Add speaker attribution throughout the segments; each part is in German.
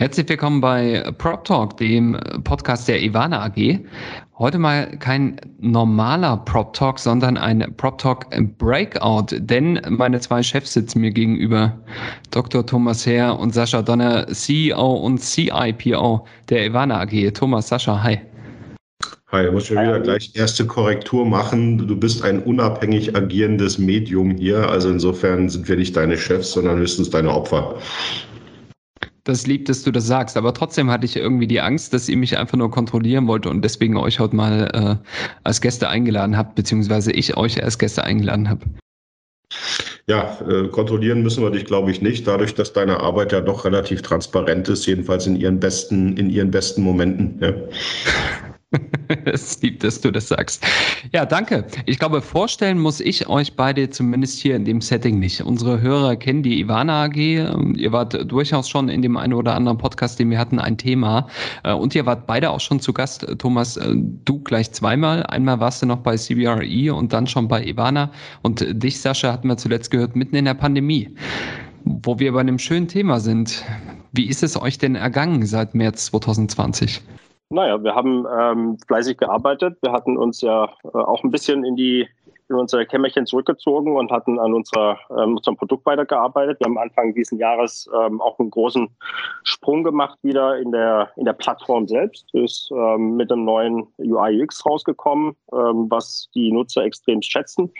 Speaker 1: Herzlich willkommen bei Prop Talk, dem Podcast der Ivana AG. Heute mal kein normaler Prop Talk, sondern ein Prop Talk Breakout, denn meine zwei Chefs sitzen mir gegenüber. Dr. Thomas Herr und Sascha Donner, CEO und CIPO der Ivana AG. Thomas, Sascha, hi.
Speaker 2: Hi, du musst schon wieder gleich erste Korrektur machen. Du bist ein unabhängig agierendes Medium hier. Also insofern sind wir nicht deine Chefs, sondern höchstens deine Opfer.
Speaker 1: Das lieb, dass du das sagst, aber trotzdem hatte ich irgendwie die Angst, dass ihr mich einfach nur kontrollieren wollt und deswegen euch heute mal äh, als Gäste eingeladen habt, beziehungsweise ich euch als Gäste eingeladen habe.
Speaker 2: Ja, äh, kontrollieren müssen wir dich, glaube ich, nicht, dadurch, dass deine Arbeit ja doch relativ transparent ist, jedenfalls in ihren besten, in ihren besten Momenten. Ja.
Speaker 1: es liebt, dass du das sagst. Ja, danke. Ich glaube, vorstellen muss ich euch beide zumindest hier in dem Setting nicht. Unsere Hörer kennen die Ivana AG. Ihr wart durchaus schon in dem einen oder anderen Podcast, den wir hatten, ein Thema. Äh, und ihr wart beide auch schon zu Gast. Thomas, äh, du gleich zweimal. Einmal warst du noch bei CBRE und dann schon bei Ivana. Und dich, Sascha, hatten wir zuletzt gehört, mitten in der Pandemie. Wo wir bei einem schönen Thema sind. Wie ist es euch denn ergangen seit März 2020?
Speaker 3: Naja, wir haben ähm, fleißig gearbeitet. Wir hatten uns ja äh, auch ein bisschen in die in unser Kämmerchen zurückgezogen und hatten an unserer, ähm, unserem Produkt weitergearbeitet. Wir haben Anfang dieses Jahres ähm, auch einen großen Sprung gemacht wieder in der, in der Plattform selbst. Ist ähm, mit einem neuen UI UX rausgekommen, ähm, was die Nutzer extrem schätzen.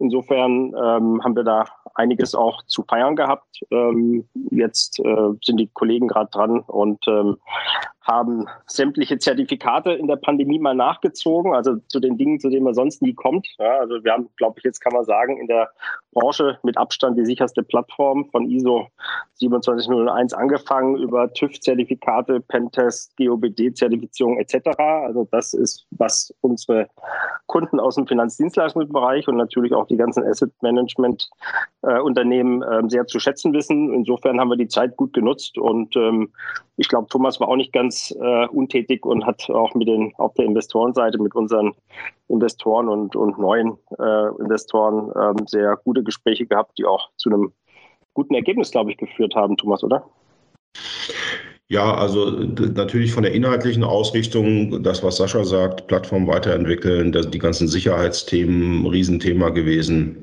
Speaker 3: Insofern ähm, haben wir da einiges auch zu feiern gehabt. Ähm, jetzt äh, sind die Kollegen gerade dran und ähm, haben sämtliche Zertifikate in der Pandemie mal nachgezogen, also zu den Dingen, zu denen man sonst nie kommt. Ja, also wir haben, glaube ich, jetzt kann man sagen, in der Branche mit Abstand die sicherste Plattform von ISO 27001 angefangen über TÜV-Zertifikate, Pentest, GOBD-Zertifizierung etc. Also das ist, was unsere Kunden aus dem Finanzdienstleistungsbereich und natürlich auch die ganzen Asset Management äh, Unternehmen äh, sehr zu schätzen wissen. Insofern haben wir die Zeit gut genutzt und ähm, ich glaube, Thomas war auch nicht ganz äh, untätig und hat auch mit den auf der Investorenseite mit unseren Investoren und, und neuen äh, Investoren ähm, sehr gute Gespräche gehabt, die auch zu einem guten Ergebnis, glaube ich, geführt haben, Thomas, oder?
Speaker 2: Ja, also natürlich von der inhaltlichen Ausrichtung, das, was Sascha sagt, Plattform weiterentwickeln, das, die ganzen Sicherheitsthemen, Riesenthema gewesen.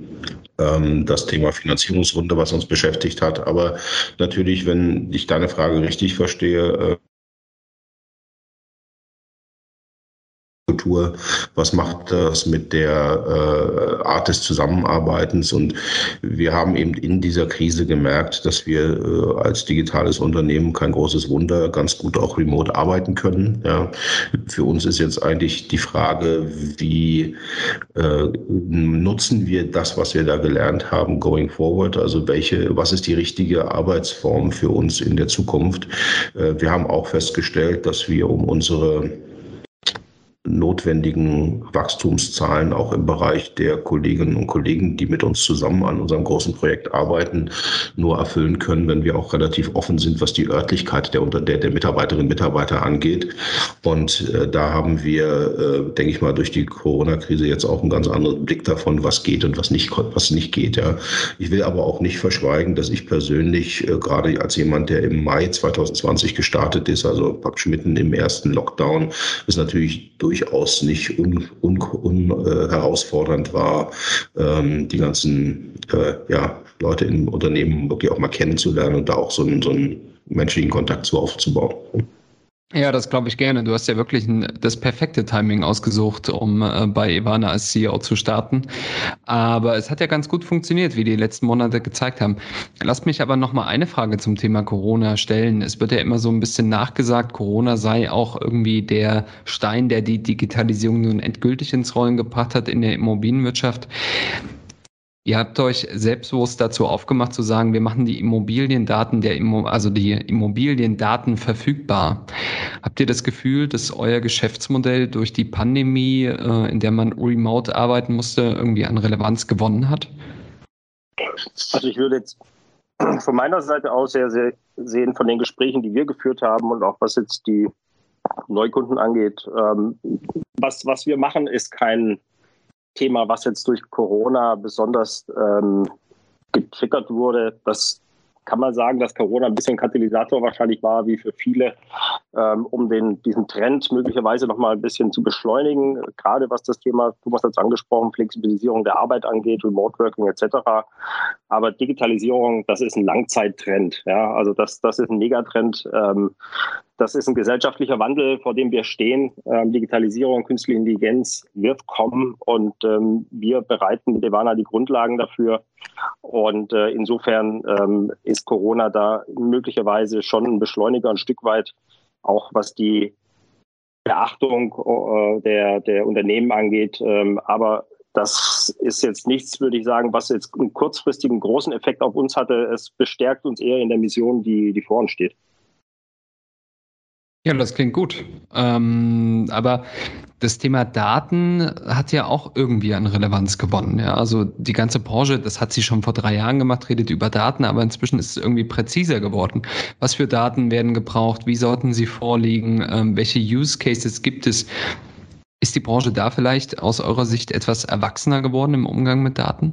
Speaker 2: Ähm, das Thema Finanzierungsrunde, was uns beschäftigt hat. Aber natürlich, wenn ich deine Frage richtig verstehe, Kultur, was macht das mit der äh, Art des Zusammenarbeitens. Und wir haben eben in dieser Krise gemerkt, dass wir äh, als digitales Unternehmen kein großes Wunder ganz gut auch remote arbeiten können. Ja. Für uns ist jetzt eigentlich die Frage, wie äh, nutzen wir das, was wir da gelernt haben, going forward? Also welche, was ist die richtige Arbeitsform für uns in der Zukunft? Äh, wir haben auch festgestellt, dass wir um unsere notwendigen Wachstumszahlen auch im Bereich der Kolleginnen und Kollegen, die mit uns zusammen an unserem großen Projekt arbeiten, nur erfüllen können, wenn wir auch relativ offen sind, was die Örtlichkeit der, der, der Mitarbeiterinnen und Mitarbeiter angeht. Und äh, da haben wir, äh, denke ich mal, durch die Corona-Krise jetzt auch einen ganz anderen Blick davon, was geht und was nicht, was nicht geht. Ja. Ich will aber auch nicht verschweigen, dass ich persönlich, äh, gerade als jemand, der im Mai 2020 gestartet ist, also praktisch mitten im ersten Lockdown, ist natürlich durch durchaus nicht un, un, un äh, war, ähm, die ganzen äh, ja, Leute im Unternehmen wirklich auch mal kennenzulernen und da auch so einen, so einen menschlichen Kontakt zu aufzubauen.
Speaker 1: Ja, das glaube ich gerne. Du hast ja wirklich ein, das perfekte Timing ausgesucht, um äh, bei Ivana als CEO zu starten. Aber es hat ja ganz gut funktioniert, wie die letzten Monate gezeigt haben. Lass mich aber noch mal eine Frage zum Thema Corona stellen. Es wird ja immer so ein bisschen nachgesagt, Corona sei auch irgendwie der Stein, der die Digitalisierung nun endgültig ins Rollen gebracht hat in der Immobilienwirtschaft. Ihr habt euch selbstbewusst dazu aufgemacht zu sagen, wir machen die Immobiliendaten der Immo also die Immobiliendaten verfügbar. Habt ihr das Gefühl, dass euer Geschäftsmodell durch die Pandemie, äh, in der man remote arbeiten musste, irgendwie an Relevanz gewonnen hat?
Speaker 3: Also ich würde jetzt von meiner Seite aus sehr, sehr sehen von den Gesprächen, die wir geführt haben und auch was jetzt die Neukunden angeht. Ähm, was, was wir machen, ist kein Thema, was jetzt durch Corona besonders ähm, getriggert wurde. Das kann man sagen, dass Corona ein bisschen Katalysator wahrscheinlich war, wie für viele, ähm, um den, diesen Trend möglicherweise noch mal ein bisschen zu beschleunigen. Gerade was das Thema, Thomas hat es angesprochen, Flexibilisierung der Arbeit angeht, Remote Working etc. Aber Digitalisierung, das ist ein Langzeittrend. Ja, also das, das ist ein Megatrend. Ähm, das ist ein gesellschaftlicher Wandel, vor dem wir stehen. Ähm, Digitalisierung, künstliche Intelligenz wird kommen und ähm, wir bereiten mit Ivana die Grundlagen dafür. Und äh, insofern ähm, ist Corona da möglicherweise schon ein Beschleuniger ein Stück weit, auch was die Beachtung äh, der, der Unternehmen angeht. Ähm, aber das ist jetzt nichts, würde ich sagen, was jetzt einen kurzfristigen großen Effekt auf uns hatte. Es bestärkt uns eher in der Mission, die, die vor uns steht.
Speaker 1: Ja, das klingt gut. Ähm, aber das Thema Daten hat ja auch irgendwie an Relevanz gewonnen. Ja? Also die ganze Branche, das hat sie schon vor drei Jahren gemacht, redet über Daten, aber inzwischen ist es irgendwie präziser geworden. Was für Daten werden gebraucht? Wie sollten sie vorliegen? Ähm, welche Use Cases gibt es? Ist die Branche da vielleicht aus eurer Sicht etwas erwachsener geworden im Umgang mit Daten?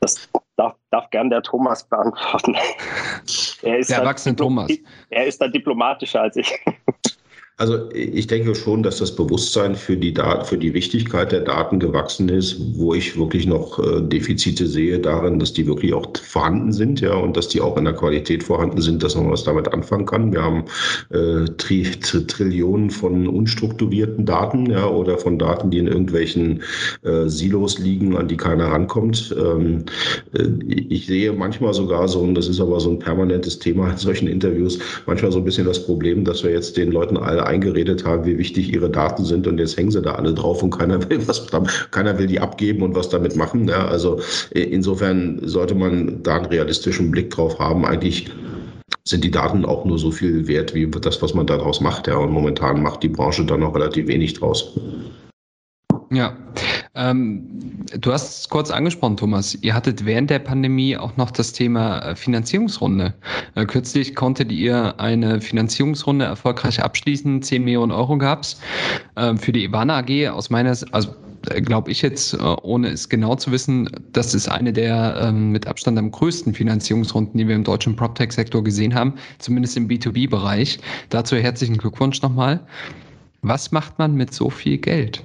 Speaker 3: Das darf, darf gern der Thomas beantworten.
Speaker 1: Er ist der erwachsene Thomas.
Speaker 3: Er ist da diplomatischer als ich.
Speaker 2: Also ich denke schon, dass das Bewusstsein für die, Dat für die Wichtigkeit der Daten gewachsen ist, wo ich wirklich noch äh, Defizite sehe darin, dass die wirklich auch vorhanden sind, ja, und dass die auch in der Qualität vorhanden sind, dass man was damit anfangen kann. Wir haben äh, Tri Trillionen von unstrukturierten Daten, ja, oder von Daten, die in irgendwelchen äh, Silos liegen, an die keiner rankommt. Ähm, äh, ich sehe manchmal sogar so, und das ist aber so ein permanentes Thema in solchen Interviews, manchmal so ein bisschen das Problem, dass wir jetzt den Leuten alle eingeredet haben, wie wichtig ihre Daten sind und jetzt hängen sie da alle drauf und keiner will was, keiner will die abgeben und was damit machen. Ja, also insofern sollte man da einen realistischen Blick drauf haben. Eigentlich sind die Daten auch nur so viel wert wie das, was man daraus macht. Ja, und momentan macht die Branche da noch relativ wenig draus.
Speaker 1: Ja, ähm, du hast es kurz angesprochen, Thomas. Ihr hattet während der Pandemie auch noch das Thema äh, Finanzierungsrunde. Äh, kürzlich konntet ihr eine Finanzierungsrunde erfolgreich abschließen. 10 Millionen Euro gab es äh, für die Ivana AG. Aus meiner, also äh, glaube ich jetzt, äh, ohne es genau zu wissen, das ist eine der ähm, mit Abstand am größten Finanzierungsrunden, die wir im deutschen PropTech-Sektor gesehen haben, zumindest im B2B-Bereich. Dazu herzlichen Glückwunsch nochmal. Was macht man mit so viel Geld?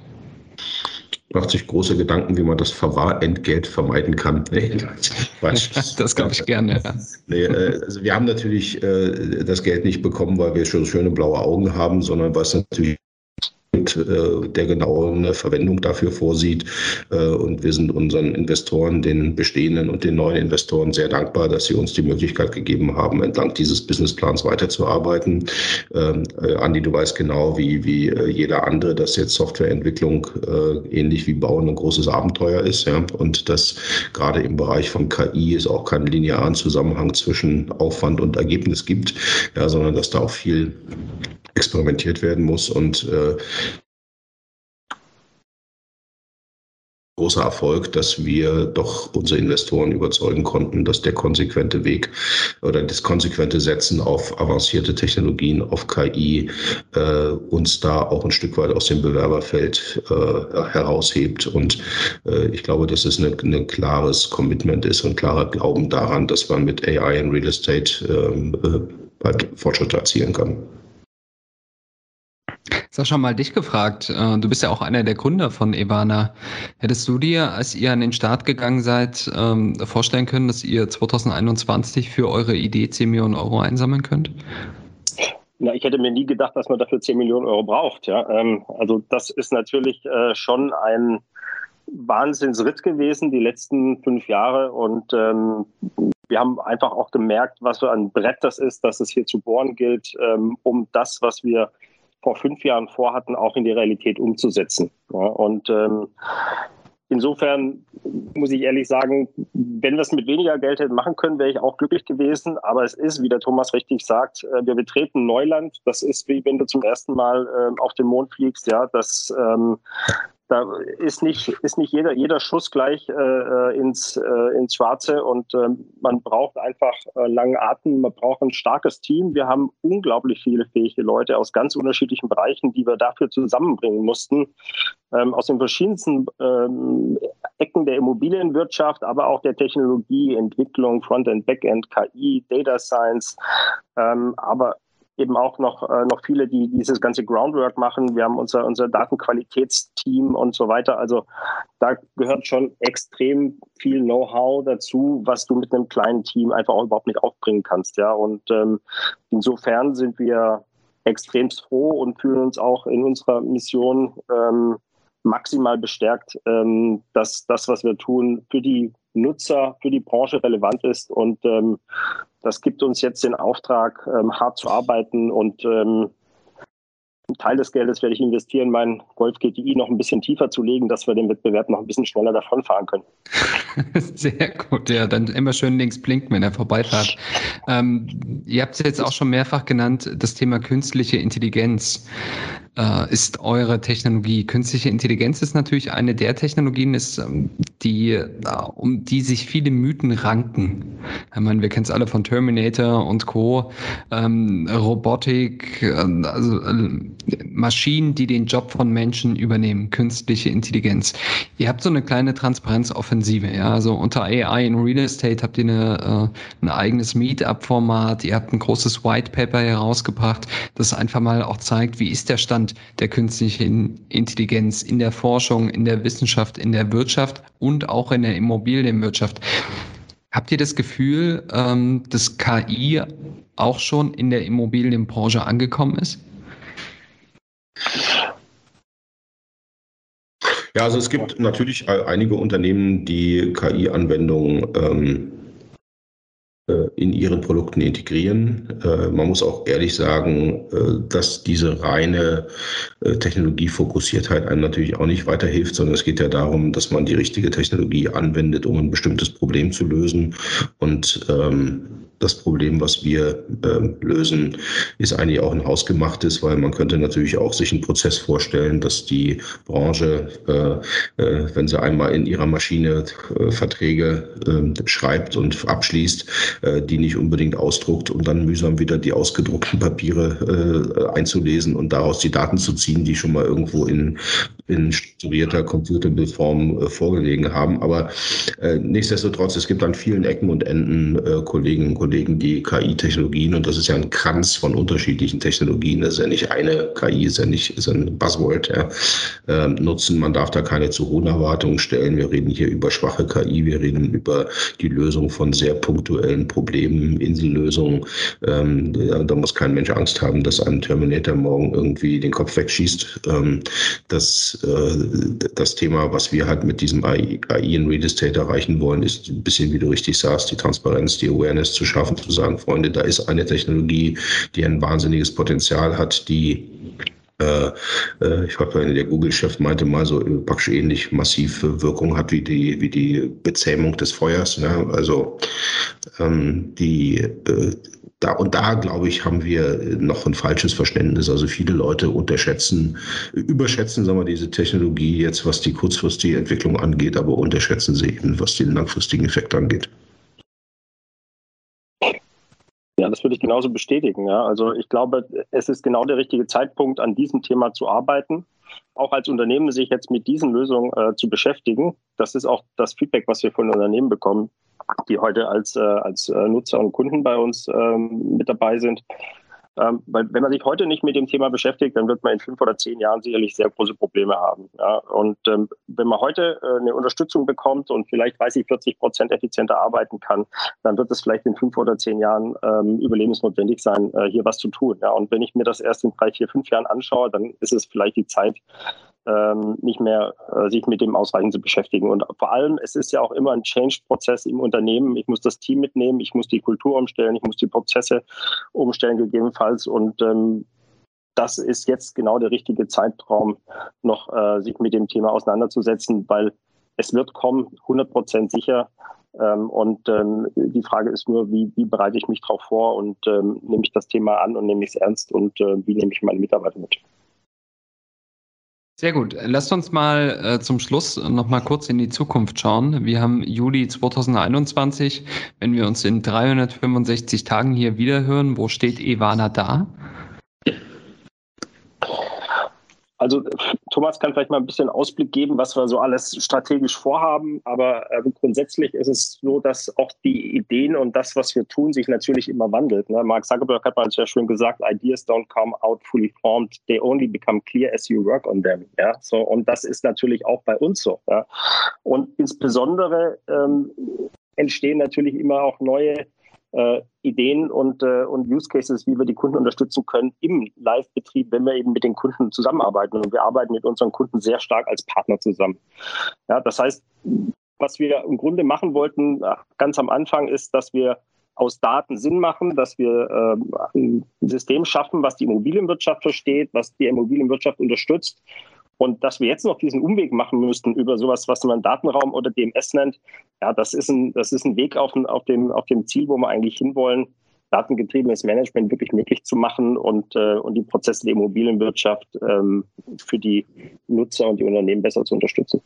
Speaker 2: Macht sich große Gedanken, wie man das Verwahrentgelt vermeiden kann. Nee,
Speaker 1: das glaube ich gerne. Ja.
Speaker 2: Nee, äh, also wir haben natürlich äh, das Geld nicht bekommen, weil wir schon schöne blaue Augen haben, sondern weil es natürlich äh, der genaue Verwendung dafür vorsieht. Äh, und wir sind unseren Investoren, den bestehenden und den neuen Investoren sehr dankbar, dass sie uns die Möglichkeit gegeben haben, entlang dieses Businessplans weiterzuarbeiten. Ähm, äh, Andi, du weißt genau, wie, wie jeder andere, dass jetzt Softwareentwicklung ähnlich wie Bauen ein großes Abenteuer ist. Ja? Und dass gerade im Bereich von KI es auch keinen linearen Zusammenhang zwischen Aufwand und Ergebnis gibt, ja, sondern dass da auch viel experimentiert werden muss und äh, großer Erfolg, dass wir doch unsere Investoren überzeugen konnten, dass der konsequente Weg oder das konsequente Setzen auf avancierte Technologien, auf KI äh, uns da auch ein Stück weit aus dem Bewerberfeld äh, heraushebt. Und äh, ich glaube, dass es ein klares Commitment ist und klarer Glauben daran, dass man mit AI in Real Estate ähm, äh, Fortschritte erzielen kann.
Speaker 1: Sascha, mal dich gefragt. Äh, du bist ja auch einer der Gründer von Evana. Hättest du dir, als ihr an den Start gegangen seid, ähm, vorstellen können, dass ihr 2021 für eure Idee 10 Millionen Euro einsammeln könnt?
Speaker 3: Na, ich hätte mir nie gedacht, dass man dafür 10 Millionen Euro braucht. Ja? Ähm, also das ist natürlich äh, schon ein Wahnsinnsritt gewesen, die letzten fünf Jahre. Und ähm, wir haben einfach auch gemerkt, was für ein Brett das ist, dass es hier zu bohren gilt, um das, was wir vor fünf Jahren vorhatten, auch in die Realität umzusetzen. Ja, und ähm, insofern muss ich ehrlich sagen, wenn wir es mit weniger Geld hätten machen können, wäre ich auch glücklich gewesen. Aber es ist, wie der Thomas richtig sagt, äh, wir betreten Neuland. Das ist wie wenn du zum ersten Mal äh, auf den Mond fliegst. Ja, das ähm, da ist nicht, ist nicht jeder, jeder Schuss gleich äh, äh, ins, äh, ins Schwarze. Und äh, man braucht einfach äh, langen Atem, man braucht ein starkes Team. Wir haben unglaublich viele fähige Leute aus ganz unterschiedlichen Bereichen, die wir dafür zusammenbringen mussten, ähm, aus den verschiedensten ähm, Ecken der Immobilienwirtschaft, aber auch der Technologie, Entwicklung, Frontend, Backend, KI, Data Science, ähm, aber eben auch noch, äh, noch viele, die dieses ganze Groundwork machen. Wir haben unser, unser Datenqualitätsteam und so weiter. Also da gehört schon extrem viel Know-how dazu, was du mit einem kleinen Team einfach auch überhaupt nicht aufbringen kannst. Ja, und ähm, insofern sind wir extrem froh und fühlen uns auch in unserer Mission ähm, maximal bestärkt, ähm, dass das, was wir tun, für die Nutzer, für die Branche relevant ist. Und ähm, das gibt uns jetzt den Auftrag, ähm, hart zu arbeiten und ähm, einen Teil des Geldes werde ich investieren, mein Golf GTI noch ein bisschen tiefer zu legen, dass wir den Wettbewerb noch ein bisschen schneller davonfahren können.
Speaker 1: Sehr gut, ja, dann immer schön links blinken, wenn er vorbeifährt. Ähm, ihr habt es jetzt auch schon mehrfach genannt, das Thema künstliche Intelligenz äh, ist eure Technologie. Künstliche Intelligenz ist natürlich eine der Technologien, ist, ähm, die, äh, um die sich viele Mythen ranken. Ich meine, wir kennen es alle von Terminator und Co. Ähm, Robotik, äh, also äh, Maschinen, die den Job von Menschen übernehmen, künstliche Intelligenz. Ihr habt so eine kleine Transparenzoffensive, ja. Also unter AI in Real Estate habt ihr eine, äh, ein eigenes Meetup-Format, ihr habt ein großes White Paper herausgebracht, das einfach mal auch zeigt, wie ist der Stand der künstlichen Intelligenz in der Forschung, in der Wissenschaft, in der Wirtschaft und auch in der Immobilienwirtschaft. Habt ihr das Gefühl, ähm, dass KI auch schon in der Immobilienbranche angekommen ist?
Speaker 2: Ja, also es gibt natürlich einige Unternehmen, die KI-Anwendungen ähm, äh, in ihren Produkten integrieren. Äh, man muss auch ehrlich sagen, äh, dass diese reine Technologiefokussiertheit einem natürlich auch nicht weiterhilft, sondern es geht ja darum, dass man die richtige Technologie anwendet, um ein bestimmtes Problem zu lösen. Und ähm, das Problem, was wir äh, lösen, ist eigentlich auch ein hausgemachtes, weil man könnte natürlich auch sich einen Prozess vorstellen, dass die Branche, äh, äh, wenn sie einmal in ihrer Maschine äh, Verträge ähm, schreibt und abschließt, äh, die nicht unbedingt ausdruckt und dann mühsam wieder die ausgedruckten Papiere äh, einzulesen und daraus die Daten zu ziehen, die schon mal irgendwo in, in strukturierter Computerbildform vorgelegen haben. Aber nichtsdestotrotz, es gibt an vielen Ecken und Enden Kolleginnen und Kollegen, die KI-Technologien, und das ist ja ein Kranz von unterschiedlichen Technologien, das ist ja nicht eine KI, ist ja nicht ist ein Buzzword, ja, äh, nutzen. Man darf da keine zu hohen Erwartungen stellen. Wir reden hier über schwache KI, wir reden über die Lösung von sehr punktuellen Problemen, Insellösungen. Ähm, da, da, muss kein Mensch Angst haben, dass ein Terminator morgen irgendwie den Kopf wegschießt. Ähm, das, äh, das Thema, was wir halt mit diesem AI, in Real Estate erreichen wollen, ist ein bisschen, wie du richtig sagst, die Transparenz, die Awareness zu schaffen zu sagen, Freunde, da ist eine Technologie, die ein wahnsinniges Potenzial hat, die ich glaube, der Google-Chef meinte mal so äh, praktisch ähnlich massive Wirkung hat wie die, wie die Bezähmung des Feuers. Ne? Also ähm, die äh, da und da, glaube ich, haben wir noch ein falsches Verständnis. Also viele Leute unterschätzen, überschätzen, sagen wir, diese Technologie jetzt, was die kurzfristige Entwicklung angeht, aber unterschätzen sie eben, was den langfristigen Effekt angeht.
Speaker 3: Ja, das würde ich genauso bestätigen. Ja. Also ich glaube, es ist genau der richtige Zeitpunkt, an diesem Thema zu arbeiten. Auch als Unternehmen sich jetzt mit diesen Lösungen äh, zu beschäftigen. Das ist auch das Feedback, was wir von Unternehmen bekommen, die heute als, äh, als äh, Nutzer und Kunden bei uns ähm, mit dabei sind. Ähm, weil wenn man sich heute nicht mit dem Thema beschäftigt, dann wird man in fünf oder zehn Jahren sicherlich sehr große Probleme haben. Ja? Und ähm, wenn man heute äh, eine Unterstützung bekommt und vielleicht 30, 40 Prozent effizienter arbeiten kann, dann wird es vielleicht in fünf oder zehn Jahren ähm, überlebensnotwendig sein, äh, hier was zu tun. Ja? Und wenn ich mir das erst in drei, vier, fünf Jahren anschaue, dann ist es vielleicht die Zeit, ähm, nicht mehr äh, sich mit dem ausreichend zu beschäftigen. Und vor allem, es ist ja auch immer ein Change-Prozess im Unternehmen. Ich muss das Team mitnehmen, ich muss die Kultur umstellen, ich muss die Prozesse umstellen gegebenenfalls. Und ähm, das ist jetzt genau der richtige Zeitraum, noch äh, sich mit dem Thema auseinanderzusetzen, weil es wird kommen, 100 Prozent sicher. Ähm, und ähm, die Frage ist nur, wie, wie bereite ich mich darauf vor und ähm, nehme ich das Thema an und nehme ich es ernst und äh, wie nehme ich meine Mitarbeiter mit?
Speaker 1: Sehr gut. Lasst uns mal äh, zum Schluss noch mal kurz in die Zukunft schauen. Wir haben Juli 2021. Wenn wir uns in 365 Tagen hier wiederhören, wo steht Ivana da?
Speaker 3: Also Thomas kann vielleicht mal ein bisschen Ausblick geben, was wir so alles strategisch vorhaben. Aber äh, grundsätzlich ist es so, dass auch die Ideen und das, was wir tun, sich natürlich immer wandelt. Ne? Mark Zuckerberg hat mal sehr schön gesagt, Ideas don't come out fully formed, they only become clear as you work on them. Ja? So, und das ist natürlich auch bei uns so. Ja? Und insbesondere ähm, entstehen natürlich immer auch neue äh, Ideen und, äh, und Use Cases, wie wir die Kunden unterstützen können im Live-Betrieb, wenn wir eben mit den Kunden zusammenarbeiten. Und wir arbeiten mit unseren Kunden sehr stark als Partner zusammen. Ja, das heißt, was wir im Grunde machen wollten, ganz am Anfang, ist, dass wir aus Daten Sinn machen, dass wir äh, ein System schaffen, was die Immobilienwirtschaft versteht, was die Immobilienwirtschaft unterstützt und dass wir jetzt noch diesen Umweg machen müssten über sowas, was man Datenraum oder DMS nennt, ja, das ist ein, das ist ein Weg auf, auf, dem, auf dem Ziel, wo wir eigentlich hinwollen, datengetriebenes Management wirklich möglich zu machen und, äh, und die Prozesse der Immobilienwirtschaft ähm, für die Nutzer und die Unternehmen besser zu unterstützen.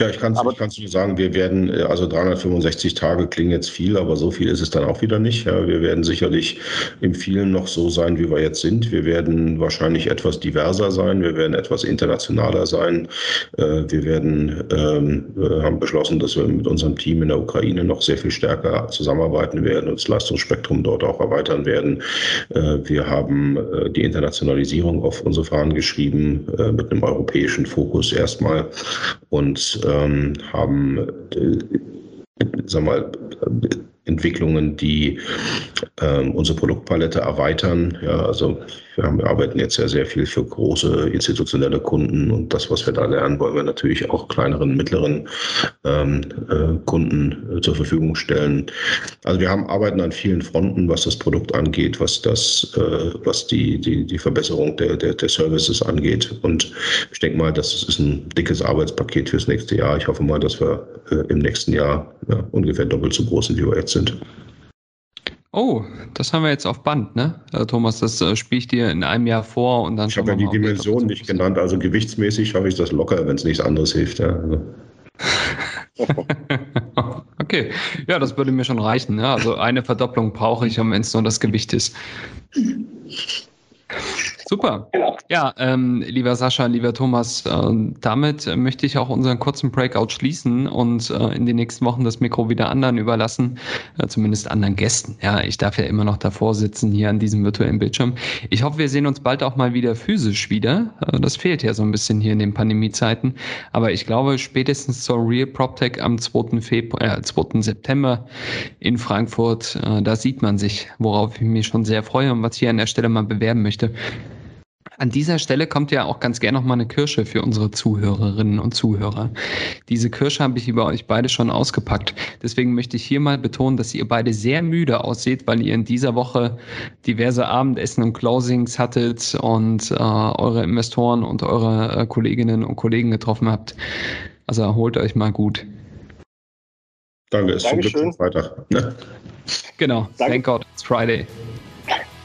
Speaker 2: Ja, ich kann es nur sagen, wir werden, äh, also 365 Tage klingen jetzt viel, aber so viel ist es dann auch wieder nicht. Ja, wir werden sicherlich im vielen noch so sein, wie wir jetzt sind. Wir werden wahrscheinlich etwas diverser sein, wir werden etwas internationaler sein. Äh, wir werden, ähm, haben beschlossen, dass wir mit unserem Team in der Ukraine noch sehr viel stärker zusammenarbeiten werden und das Leistungsspektrum dort auch erweitern werden. Äh, wir haben die Internationalisierung auf unsere Fahnen geschrieben, mit einem europäischen Fokus erstmal und ähm, haben, äh, sag mal, Entwicklungen, die ähm, unsere Produktpalette erweitern. Ja, also wir, arbeiten jetzt ja sehr viel für große institutionelle Kunden und das, was wir da lernen, wollen wir natürlich auch kleineren, mittleren ähm, äh, Kunden äh, zur Verfügung stellen. Also wir haben arbeiten an vielen Fronten, was das Produkt angeht, was das, äh, was die, die, die Verbesserung der, der, der Services angeht. Und ich denke mal, das ist ein dickes Arbeitspaket fürs nächste Jahr. Ich hoffe mal, dass wir äh, im nächsten Jahr ja, ungefähr doppelt so groß sind, wie wir jetzt sind.
Speaker 1: Oh, das haben wir jetzt auf Band, ne? Äh, Thomas, das äh, spiele ich dir in einem Jahr vor und dann.
Speaker 2: Ich habe ja die Dimension nicht genannt, also gewichtsmäßig schaffe ich das locker, wenn es nichts anderes hilft. Ja. Also.
Speaker 1: okay, ja, das würde mir schon reichen. Ja? Also eine Verdopplung brauche ich, wenn es nur das Gewicht ist. Super. Genau. Ja, ähm, lieber Sascha, lieber Thomas, äh, damit möchte ich auch unseren kurzen Breakout schließen und äh, in den nächsten Wochen das Mikro wieder anderen überlassen, äh, zumindest anderen Gästen. Ja, ich darf ja immer noch davor sitzen hier an diesem virtuellen Bildschirm. Ich hoffe, wir sehen uns bald auch mal wieder physisch wieder. Äh, das fehlt ja so ein bisschen hier in den Pandemiezeiten. Aber ich glaube, spätestens zur Real PropTech am 2. Februar, äh, 2. September in Frankfurt, äh, da sieht man sich, worauf ich mich schon sehr freue und was ich hier an der Stelle mal bewerben möchte. An dieser Stelle kommt ja auch ganz gerne noch mal eine Kirsche für unsere Zuhörerinnen und Zuhörer. Diese Kirsche habe ich über euch beide schon ausgepackt. Deswegen möchte ich hier mal betonen, dass ihr beide sehr müde aussieht, weil ihr in dieser Woche diverse Abendessen und Closings hattet und äh, eure Investoren und eure äh, Kolleginnen und Kollegen getroffen habt. Also erholt euch mal gut.
Speaker 2: Danke, ist
Speaker 3: Dankeschön.
Speaker 2: zum Freitag. Ne?
Speaker 1: Genau, Danke. thank God, it's Friday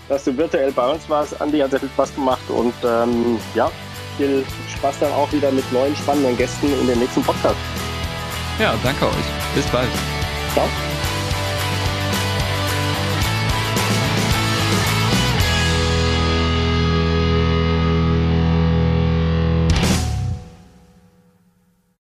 Speaker 3: dass du virtuell bei uns warst. Andi hat sehr viel Spaß gemacht und ähm, ja, viel Spaß dann auch wieder mit neuen spannenden Gästen in den nächsten Podcast.
Speaker 1: Ja, danke euch. Bis bald. Ciao.